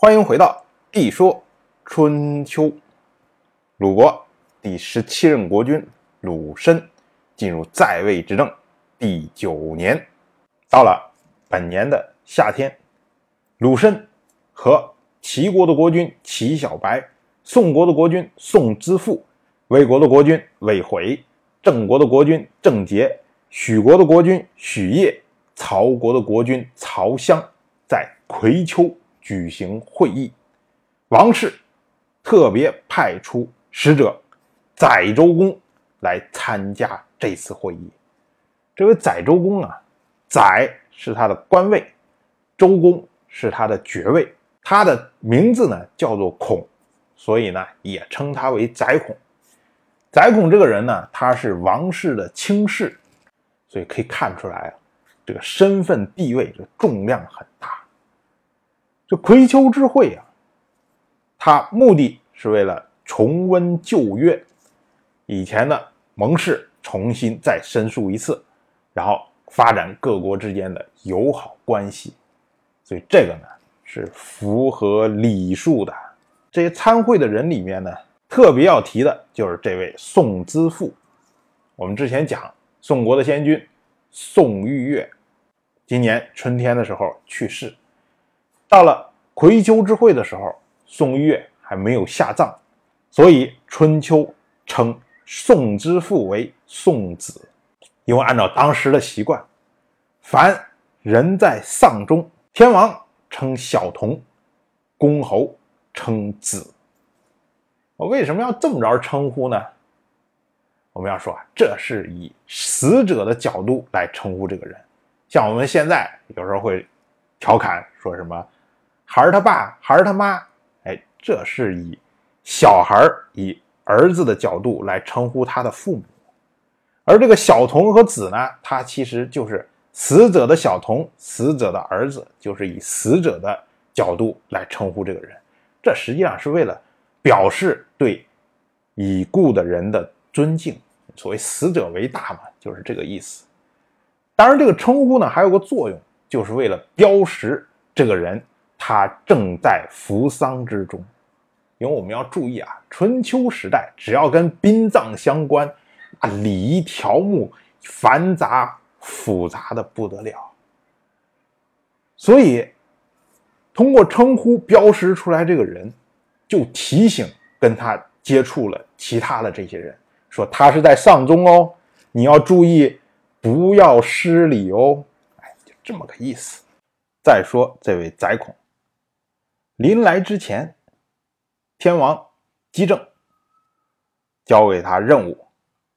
欢迎回到《地说春秋》。鲁国第十七任国君鲁申进入在位执政第九年，到了本年的夏天，鲁申和齐国的国君齐小白、宋国的国君宋之父、魏国的国君魏回、郑国的国君郑杰、许国的国君许业、曹国的国君曹襄，在葵丘。举行会议，王室特别派出使者载周公来参加这次会议。这位载周公啊，载是他的官位，周公是他的爵位，他的名字呢叫做孔，所以呢也称他为载孔。载孔这个人呢，他是王室的卿士，所以可以看出来啊，这个身份地位这重量很大。这葵丘之会啊，它目的是为了重温旧约，以前的盟誓重新再申诉一次，然后发展各国之间的友好关系。所以这个呢是符合礼数的。这些参会的人里面呢，特别要提的就是这位宋之父。我们之前讲宋国的先君宋玉月，今年春天的时候去世。到了葵丘之会的时候，宋玉月还没有下葬，所以春秋称宋之父为宋子。因为按照当时的习惯，凡人在丧中，天王称小童，公侯称子。我为什么要这么着称呼呢？我们要说，这是以死者的角度来称呼这个人。像我们现在有时候会调侃说什么。孩儿他爸，孩儿他妈，哎，这是以小孩儿以儿子的角度来称呼他的父母，而这个小童和子呢，他其实就是死者的小童，死者的儿子，就是以死者的角度来称呼这个人，这实际上是为了表示对已故的人的尊敬，所谓死者为大嘛，就是这个意思。当然，这个称呼呢还有个作用，就是为了标识这个人。他正在扶丧之中，因为我们要注意啊，春秋时代只要跟殡葬相关，啊，礼仪条目繁杂复杂的不得了。所以，通过称呼标识出来这个人，就提醒跟他接触了其他的这些人，说他是在丧中哦，你要注意，不要失礼哦。哎，就这么个意思。再说这位宰孔。临来之前，天王姬正交给他任务，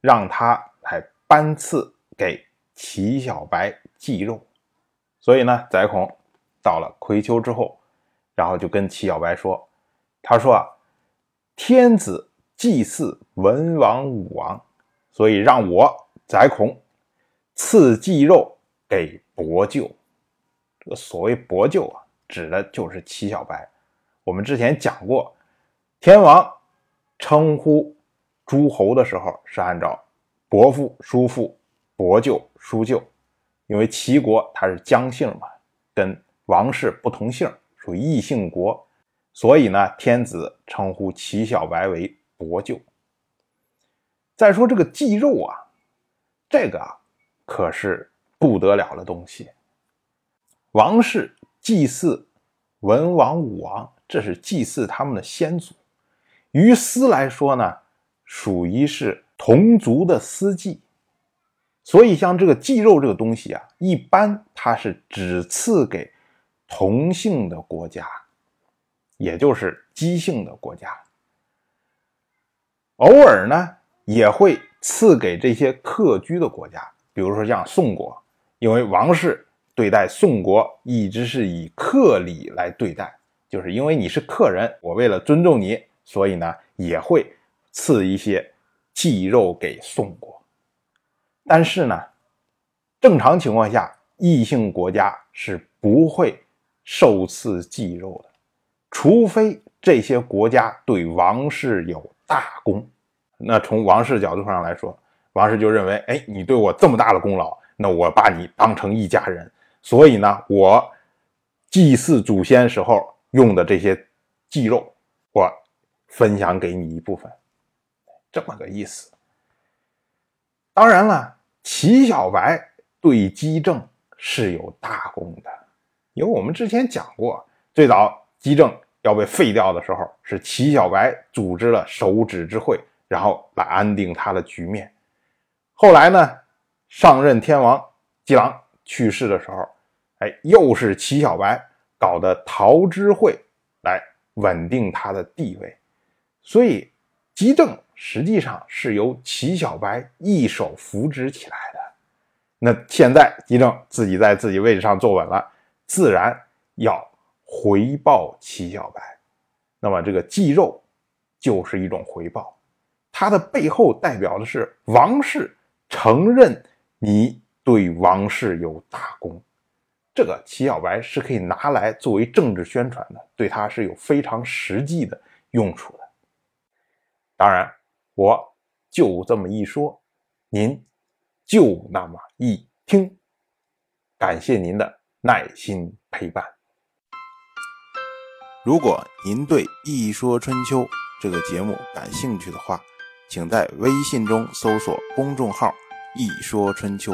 让他来颁赐给齐小白祭肉。所以呢，宰孔到了葵丘之后，然后就跟齐小白说：“他说啊，天子祭祀文王武王，所以让我宰孔赐祭肉给伯舅。这个所谓伯舅啊，指的就是齐小白。”我们之前讲过，天王称呼诸侯的时候是按照伯父、叔父、伯舅、叔舅，因为齐国它是姜姓嘛，跟王室不同姓，属于异姓国，所以呢，天子称呼齐小白为伯舅。再说这个祭肉啊，这个啊可是不得了的东西，王室祭祀文王、武王。这是祭祀他们的先祖，于私来说呢，属于是同族的私祭，所以像这个祭肉这个东西啊，一般它是只赐给同姓的国家，也就是姬姓的国家，偶尔呢也会赐给这些客居的国家，比如说像宋国，因为王室对待宋国一直是以客礼来对待。就是因为你是客人，我为了尊重你，所以呢也会赐一些祭肉给宋国。但是呢，正常情况下，异姓国家是不会受赐祭肉的，除非这些国家对王室有大功。那从王室角度上来说，王室就认为，哎，你对我这么大的功劳，那我把你当成一家人，所以呢，我祭祀祖先时候。用的这些祭肉，我分享给你一部分，这么个意思。当然了，齐小白对姬政是有大功的，因为我们之前讲过，最早姬政要被废掉的时候，是齐小白组织了手指之会，然后来安定他的局面。后来呢，上任天王姬狼去世的时候，哎，又是齐小白搞的桃之会来稳定他的地位，所以姬政。实际上是由齐小白一手扶植起来的。那现在姬政自己在自己位置上坐稳了，自然要回报齐小白。那么这个祭肉就是一种回报，它的背后代表的是王室承认你对王室有大功。这个齐小白是可以拿来作为政治宣传的，对他是有非常实际的用处的。当然。我就这么一说，您就那么一听，感谢您的耐心陪伴。如果您对《一说春秋》这个节目感兴趣的话，请在微信中搜索公众号“一说春秋”，